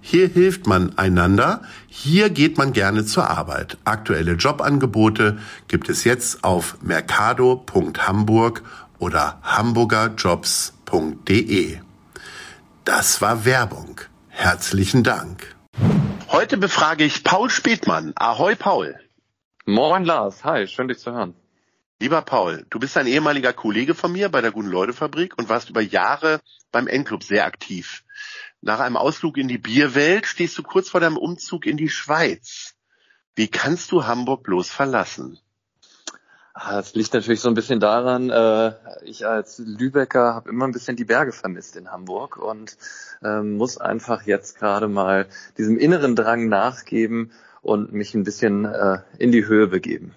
Hier hilft man einander. Hier geht man gerne zur Arbeit. Aktuelle Jobangebote gibt es jetzt auf mercado.hamburg oder hamburgerjobs.de. Das war Werbung. Herzlichen Dank. Heute befrage ich Paul Spätmann. Ahoi, Paul. Moin, Lars. Hi, schön dich zu hören. Lieber Paul, du bist ein ehemaliger Kollege von mir bei der Guten-Leute-Fabrik und warst über Jahre beim N-Club sehr aktiv. Nach einem Ausflug in die Bierwelt stehst du kurz vor deinem Umzug in die Schweiz. Wie kannst du Hamburg bloß verlassen? Ah, das liegt natürlich so ein bisschen daran, äh, ich als Lübecker habe immer ein bisschen die Berge vermisst in Hamburg und ähm, muss einfach jetzt gerade mal diesem inneren Drang nachgeben und mich ein bisschen äh, in die Höhe begeben.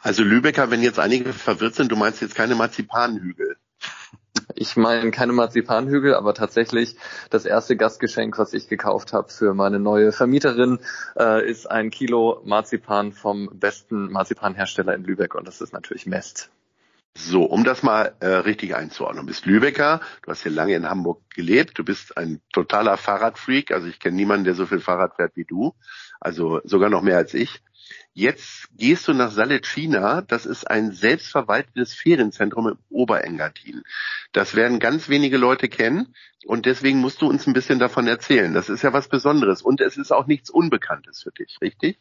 Also Lübecker, wenn jetzt einige verwirrt sind, du meinst jetzt keine Marzipanhügel. Ich meine keine Marzipanhügel, aber tatsächlich das erste Gastgeschenk, was ich gekauft habe für meine neue Vermieterin, äh, ist ein Kilo Marzipan vom besten Marzipanhersteller in Lübeck und das ist natürlich Mest. So, um das mal äh, richtig einzuordnen. Du bist Lübecker, du hast hier lange in Hamburg gelebt, du bist ein totaler Fahrradfreak, also ich kenne niemanden, der so viel Fahrrad fährt wie du, also sogar noch mehr als ich. Jetzt gehst du nach Salecina, das ist ein selbstverwaltetes Ferienzentrum im Oberengadin. Das werden ganz wenige Leute kennen und deswegen musst du uns ein bisschen davon erzählen. Das ist ja was Besonderes und es ist auch nichts Unbekanntes für dich, richtig?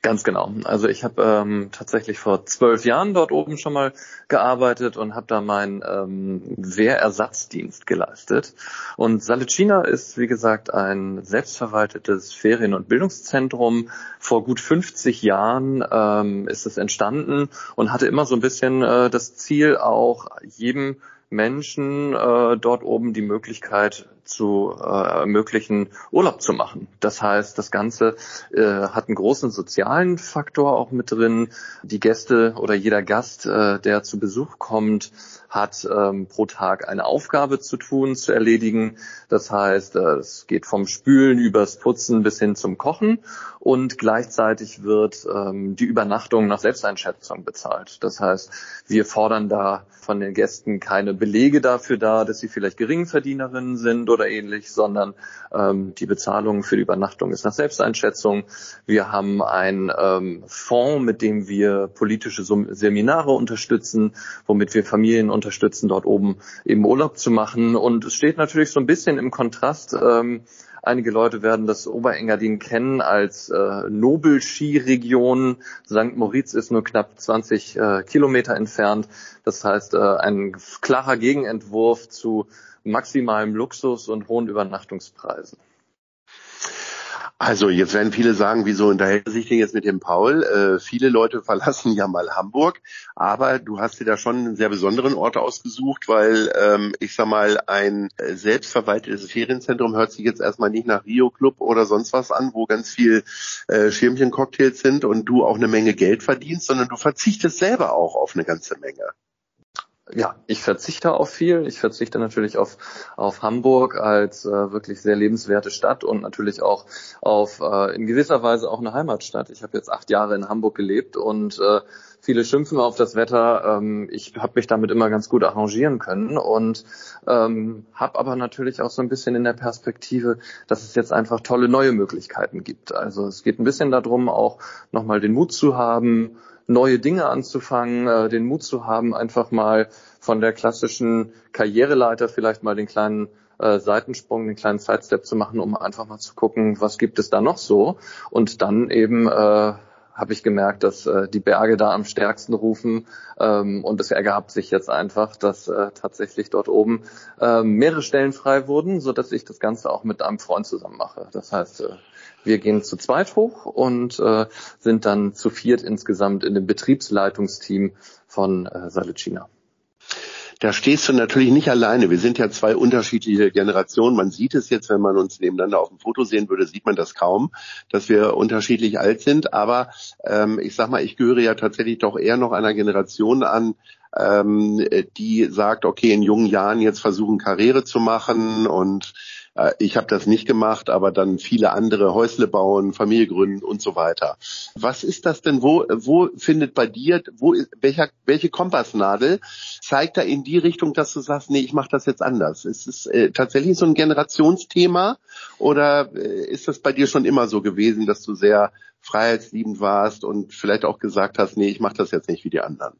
Ganz genau. Also ich habe ähm, tatsächlich vor zwölf Jahren dort oben schon mal gearbeitet und habe da meinen ähm, Wehrersatzdienst geleistet. Und Salicina ist, wie gesagt, ein selbstverwaltetes Ferien- und Bildungszentrum. Vor gut 50 Jahren ähm, ist es entstanden und hatte immer so ein bisschen äh, das Ziel, auch jedem Menschen äh, dort oben die Möglichkeit zu äh, ermöglichen, Urlaub zu machen. Das heißt, das Ganze äh, hat einen großen sozialen Faktor auch mit drin. Die Gäste oder jeder Gast, äh, der zu Besuch kommt, hat ähm, pro Tag eine Aufgabe zu tun, zu erledigen. Das heißt, äh, es geht vom Spülen übers Putzen bis hin zum Kochen und gleichzeitig wird ähm, die Übernachtung nach Selbsteinschätzung bezahlt. Das heißt, wir fordern da von den Gästen keine Belege dafür dar, dass sie vielleicht Geringverdienerinnen sind oder ähnlich, sondern ähm, die Bezahlung für die Übernachtung ist nach Selbsteinschätzung. Wir haben einen ähm, Fonds, mit dem wir politische Seminare unterstützen, womit wir Familien unterstützen, dort oben eben Urlaub zu machen. Und es steht natürlich so ein bisschen im Kontrast ähm, Einige Leute werden das Oberengadin kennen als äh, Nobelskiregion. St. Moritz ist nur knapp 20 äh, Kilometer entfernt. Das heißt, äh, ein klarer Gegenentwurf zu maximalem Luxus und hohen Übernachtungspreisen. Also jetzt werden viele sagen, wieso unterhält er sich denn jetzt mit dem Paul? Äh, viele Leute verlassen ja mal Hamburg, aber du hast dir da schon einen sehr besonderen Ort ausgesucht, weil ähm, ich sag mal, ein äh, selbstverwaltetes Ferienzentrum hört sich jetzt erstmal nicht nach Rio Club oder sonst was an, wo ganz viel äh, Schirmchen-Cocktails sind und du auch eine Menge Geld verdienst, sondern du verzichtest selber auch auf eine ganze Menge ja, ich verzichte auf viel. Ich verzichte natürlich auf, auf Hamburg als äh, wirklich sehr lebenswerte Stadt und natürlich auch auf äh, in gewisser Weise auch eine Heimatstadt. Ich habe jetzt acht Jahre in Hamburg gelebt und äh, viele schimpfen auf das Wetter. Ähm, ich habe mich damit immer ganz gut arrangieren können und ähm, habe aber natürlich auch so ein bisschen in der Perspektive, dass es jetzt einfach tolle neue Möglichkeiten gibt. Also es geht ein bisschen darum, auch nochmal den Mut zu haben, neue Dinge anzufangen, äh, den Mut zu haben, einfach mal von der klassischen Karriereleiter vielleicht mal den kleinen äh, Seitensprung, den kleinen Sidestep zu machen, um einfach mal zu gucken, was gibt es da noch so. Und dann eben äh, habe ich gemerkt, dass äh, die Berge da am stärksten rufen ähm, und es ergab sich jetzt einfach, dass äh, tatsächlich dort oben äh, mehrere Stellen frei wurden, so dass ich das Ganze auch mit einem Freund zusammen mache. Das heißt, äh, Wir gehen zu zweit hoch und äh, sind dann zu viert insgesamt in dem Betriebsleitungsteam von äh, Salicina da stehst du natürlich nicht alleine. Wir sind ja zwei unterschiedliche Generationen. Man sieht es jetzt, wenn man uns nebeneinander auf dem Foto sehen würde, sieht man das kaum, dass wir unterschiedlich alt sind. Aber ähm, ich sag mal, ich gehöre ja tatsächlich doch eher noch einer Generation an, ähm, die sagt, okay, in jungen Jahren jetzt versuchen, Karriere zu machen und ich habe das nicht gemacht, aber dann viele andere Häusle bauen, Familie gründen und so weiter. Was ist das denn? Wo, wo findet bei dir, wo, welcher, welche Kompassnadel zeigt da in die Richtung, dass du sagst, nee, ich mache das jetzt anders? Ist es äh, tatsächlich so ein Generationsthema oder äh, ist das bei dir schon immer so gewesen, dass du sehr freiheitsliebend warst und vielleicht auch gesagt hast, nee, ich mache das jetzt nicht wie die anderen?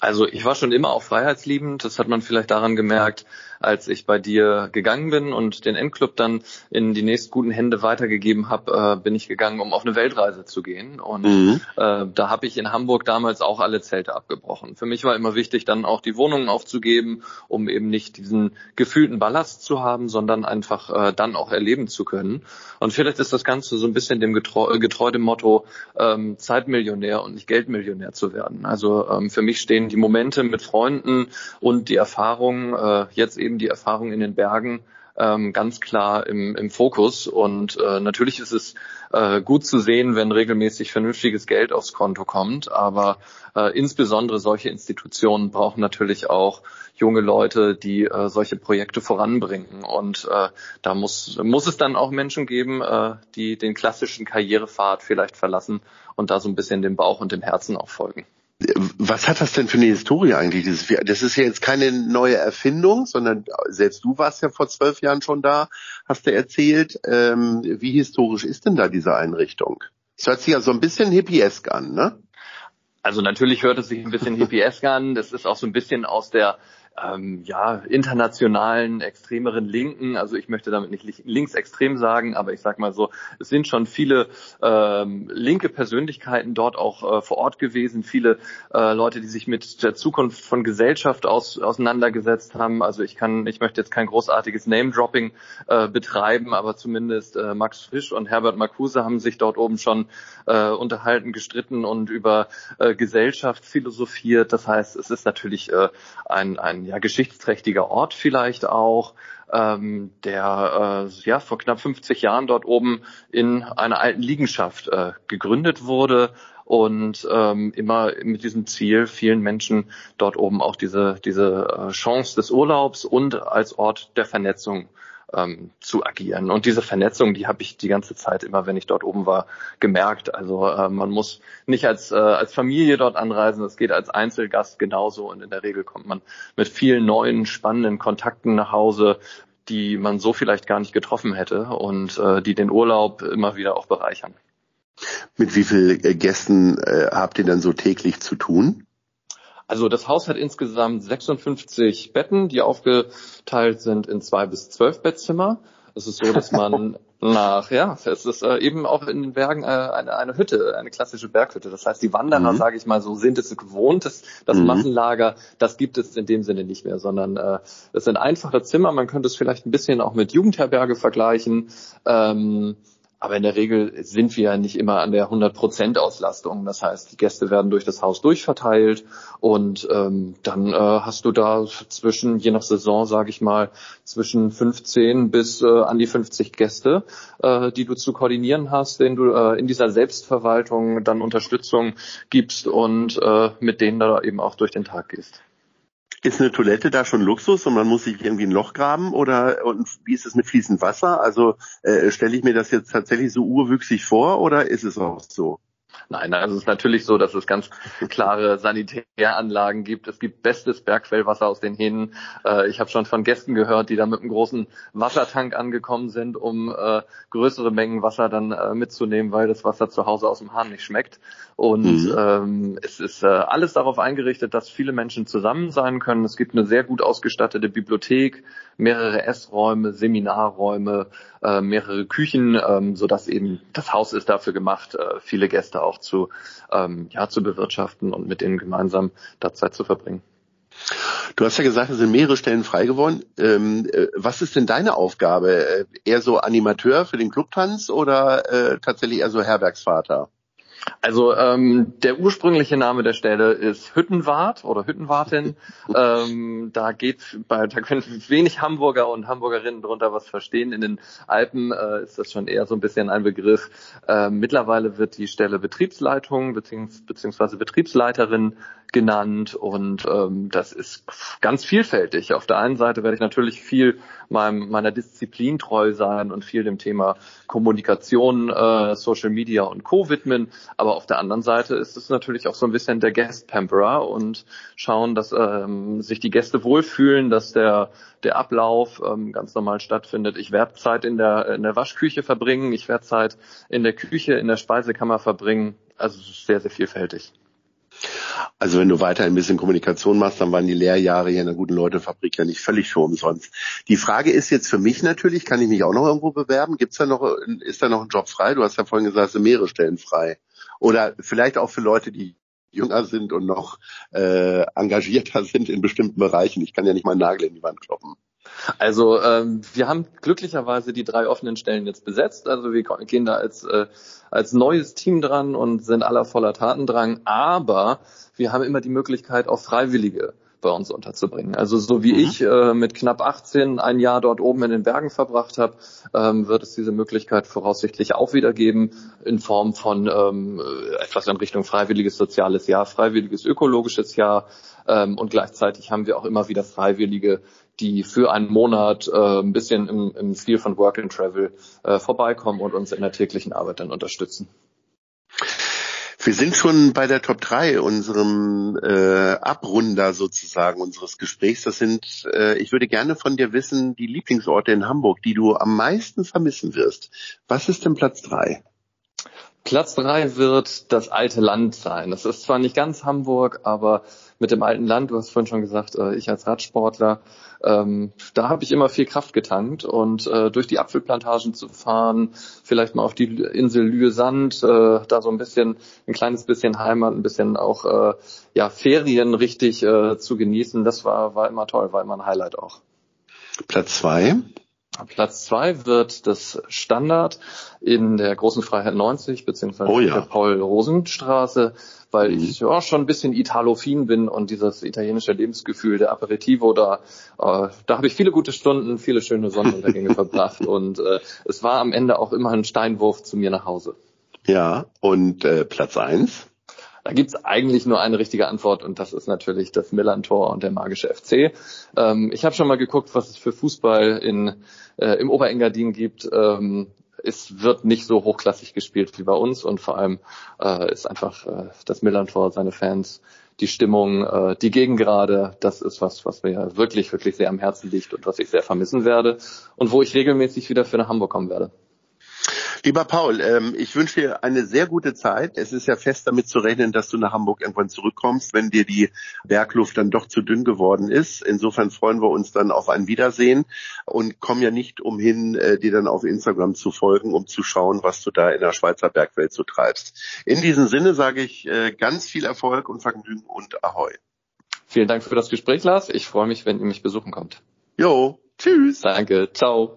Also ich war schon immer auch freiheitsliebend. Das hat man vielleicht daran gemerkt, als ich bei dir gegangen bin und den Endclub dann in die nächst guten Hände weitergegeben habe, äh, bin ich gegangen, um auf eine Weltreise zu gehen. Und mhm. äh, da habe ich in Hamburg damals auch alle Zelte abgebrochen. Für mich war immer wichtig, dann auch die Wohnungen aufzugeben, um eben nicht diesen gefühlten Ballast zu haben, sondern einfach äh, dann auch erleben zu können. Und vielleicht ist das Ganze so ein bisschen dem getreu, getreu dem Motto, ähm, Zeitmillionär und nicht Geldmillionär zu werden. Also ähm, für mich stehen die Momente mit Freunden und die Erfahrungen, äh, jetzt eben die Erfahrung in den Bergen, ähm, ganz klar im, im Fokus. Und äh, natürlich ist es äh, gut zu sehen, wenn regelmäßig vernünftiges Geld aufs Konto kommt. Aber äh, insbesondere solche Institutionen brauchen natürlich auch junge Leute, die äh, solche Projekte voranbringen. Und äh, da muss, muss es dann auch Menschen geben, äh, die den klassischen Karrierepfad vielleicht verlassen und da so ein bisschen dem Bauch und dem Herzen auch folgen. Was hat das denn für eine Historie eigentlich? Das ist ja jetzt keine neue Erfindung, sondern selbst du warst ja vor zwölf Jahren schon da, hast du erzählt. Ähm, wie historisch ist denn da diese Einrichtung? Es hört sich ja so ein bisschen hippiesk an, ne? Also natürlich hört es sich ein bisschen hippiesk an. Das ist auch so ein bisschen aus der ähm, ja, internationalen, extremeren Linken, also ich möchte damit nicht linksextrem sagen, aber ich sag mal so, es sind schon viele ähm, linke Persönlichkeiten dort auch äh, vor Ort gewesen, viele äh, Leute, die sich mit der Zukunft von Gesellschaft aus, auseinandergesetzt haben. Also ich kann, ich möchte jetzt kein großartiges Name-Dropping äh, betreiben, aber zumindest äh, Max Frisch und Herbert Marcuse haben sich dort oben schon äh, unterhalten, gestritten und über äh, Gesellschaft philosophiert. Das heißt, es ist natürlich äh, ein, ein ja, geschichtsträchtiger Ort vielleicht auch, ähm, der äh, ja vor knapp 50 Jahren dort oben in einer alten Liegenschaft äh, gegründet wurde und ähm, immer mit diesem Ziel, vielen Menschen dort oben auch diese, diese äh, Chance des Urlaubs und als Ort der Vernetzung ähm, zu agieren. Und diese Vernetzung, die habe ich die ganze Zeit immer, wenn ich dort oben war, gemerkt. Also äh, man muss nicht als, äh, als Familie dort anreisen, das geht als Einzelgast genauso und in der Regel kommt man mit vielen neuen, spannenden Kontakten nach Hause, die man so vielleicht gar nicht getroffen hätte und äh, die den Urlaub immer wieder auch bereichern. Mit wie vielen äh, Gästen äh, habt ihr dann so täglich zu tun? Also das Haus hat insgesamt 56 Betten, die aufgeteilt sind in zwei bis zwölf Bettzimmer. Es ist so, dass man nach, ja, es ist äh, eben auch in den Bergen äh, eine, eine Hütte, eine klassische Berghütte. Das heißt, die Wanderer, mhm. sage ich mal so, sind es gewohnt, das, das mhm. Massenlager, das gibt es in dem Sinne nicht mehr, sondern äh, es sind einfache Zimmer. Man könnte es vielleicht ein bisschen auch mit Jugendherberge vergleichen. Ähm, aber in der Regel sind wir ja nicht immer an der 100% Auslastung. Das heißt, die Gäste werden durch das Haus durchverteilt und ähm, dann äh, hast du da zwischen, je nach Saison, sage ich mal, zwischen 15 bis äh, an die 50 Gäste, äh, die du zu koordinieren hast, denen du äh, in dieser Selbstverwaltung dann Unterstützung gibst und äh, mit denen da eben auch durch den Tag gehst. Ist eine Toilette da schon Luxus und man muss sich irgendwie ein Loch graben oder und wie ist es mit fließendem Wasser? Also äh, stelle ich mir das jetzt tatsächlich so urwüchsig vor oder ist es auch so? Nein, also es ist natürlich so, dass es ganz klare Sanitäranlagen gibt. Es gibt bestes Bergquellwasser aus den Hähnen. Äh, ich habe schon von Gästen gehört, die da mit einem großen Wassertank angekommen sind, um äh, größere Mengen Wasser dann äh, mitzunehmen, weil das Wasser zu Hause aus dem Hahn nicht schmeckt. Und mhm. ähm, es ist äh, alles darauf eingerichtet, dass viele Menschen zusammen sein können. Es gibt eine sehr gut ausgestattete Bibliothek, mehrere Essräume, Seminarräume, äh, mehrere Küchen, ähm, so dass eben das Haus ist dafür gemacht, äh, viele Gäste auch zu, ähm, ja, zu bewirtschaften und mit denen gemeinsam da Zeit zu verbringen. Du hast ja gesagt, es sind mehrere Stellen frei geworden. Ähm, äh, was ist denn deine Aufgabe? Äh, eher so Animateur für den Clubtanz oder äh, tatsächlich eher so Herbergsvater? Also ähm, der ursprüngliche Name der Stelle ist Hüttenwart oder Hüttenwartin. ähm, da geht bei, da können wenig Hamburger und Hamburgerinnen drunter was verstehen. In den Alpen äh, ist das schon eher so ein bisschen ein Begriff. Äh, mittlerweile wird die Stelle Betriebsleitung beziehungs beziehungsweise Betriebsleiterin genannt und ähm, das ist ganz vielfältig. Auf der einen Seite werde ich natürlich viel meinem, meiner Disziplin treu sein und viel dem Thema Kommunikation, äh, Social Media und Co. widmen. Aber auf der anderen Seite ist es natürlich auch so ein bisschen der Guest Pamperer und schauen, dass ähm, sich die Gäste wohlfühlen, dass der der Ablauf ähm, ganz normal stattfindet. Ich werde Zeit in der in der Waschküche verbringen, ich werde Zeit in der Küche, in der Speisekammer verbringen. Also sehr, sehr vielfältig. Also wenn du weiter ein bisschen Kommunikation machst, dann waren die Lehrjahre hier in der guten Leute-Fabrik ja nicht völlig für umsonst. Die Frage ist jetzt für mich natürlich, kann ich mich auch noch irgendwo bewerben? Gibt's da noch, ist da noch ein Job frei? Du hast ja vorhin gesagt, es sind mehrere Stellen frei. Oder vielleicht auch für Leute, die jünger sind und noch äh, engagierter sind in bestimmten Bereichen. Ich kann ja nicht mal einen Nagel in die Wand kloppen. Also ähm, wir haben glücklicherweise die drei offenen Stellen jetzt besetzt. Also wir gehen da als, äh, als neues Team dran und sind aller voller Tatendrang. Aber wir haben immer die Möglichkeit, auch Freiwillige bei uns unterzubringen. Also so wie mhm. ich äh, mit knapp 18 ein Jahr dort oben in den Bergen verbracht habe, ähm, wird es diese Möglichkeit voraussichtlich auch wieder geben in Form von ähm, etwas in Richtung freiwilliges soziales Jahr, freiwilliges ökologisches Jahr ähm, und gleichzeitig haben wir auch immer wieder Freiwillige, die für einen Monat äh, ein bisschen im, im Stil von Work and Travel äh, vorbeikommen und uns in der täglichen Arbeit dann unterstützen. Wir sind schon bei der Top 3, unserem äh, Abrunder sozusagen unseres Gesprächs. Das sind, äh, ich würde gerne von dir wissen, die Lieblingsorte in Hamburg, die du am meisten vermissen wirst. Was ist denn Platz 3? Platz 3 wird das alte Land sein. Das ist zwar nicht ganz Hamburg, aber mit dem alten Land, du hast vorhin schon gesagt, äh, ich als Radsportler, ähm, da habe ich immer viel Kraft getankt und äh, durch die Apfelplantagen zu fahren, vielleicht mal auf die Insel Lühe-Sand, äh, da so ein bisschen, ein kleines bisschen Heimat, ein bisschen auch äh, ja Ferien richtig äh, zu genießen, das war war immer toll, war immer ein Highlight auch. Platz zwei. Platz zwei wird das Standard in der Großen Freiheit 90 beziehungsweise oh ja. der Paul-Rosen-Straße, weil mhm. ich ja schon ein bisschen italofin bin und dieses italienische Lebensgefühl der Aperitivo da, äh, da habe ich viele gute Stunden, viele schöne Sonnenuntergänge verbracht und äh, es war am Ende auch immer ein Steinwurf zu mir nach Hause. Ja, und äh, Platz eins? Da gibt's eigentlich nur eine richtige Antwort und das ist natürlich das Millantor und der magische FC. Ähm, ich habe schon mal geguckt, was es für Fußball in, äh, im Oberengadin gibt. Ähm, es wird nicht so hochklassig gespielt wie bei uns und vor allem äh, ist einfach äh, das Millantor, seine Fans, die Stimmung, äh, die Gegengrade, das ist was, was mir wirklich, wirklich sehr am Herzen liegt und was ich sehr vermissen werde und wo ich regelmäßig wieder für nach Hamburg kommen werde. Lieber Paul, ähm, ich wünsche dir eine sehr gute Zeit. Es ist ja fest damit zu rechnen, dass du nach Hamburg irgendwann zurückkommst, wenn dir die Bergluft dann doch zu dünn geworden ist. Insofern freuen wir uns dann auf ein Wiedersehen und kommen ja nicht umhin, äh, dir dann auf Instagram zu folgen, um zu schauen, was du da in der Schweizer Bergwelt so treibst. In diesem Sinne sage ich äh, ganz viel Erfolg und Vergnügen und Ahoi. Vielen Dank für das Gespräch, Lars. Ich freue mich, wenn ihr mich besuchen kommt. Jo, tschüss. Danke, ciao.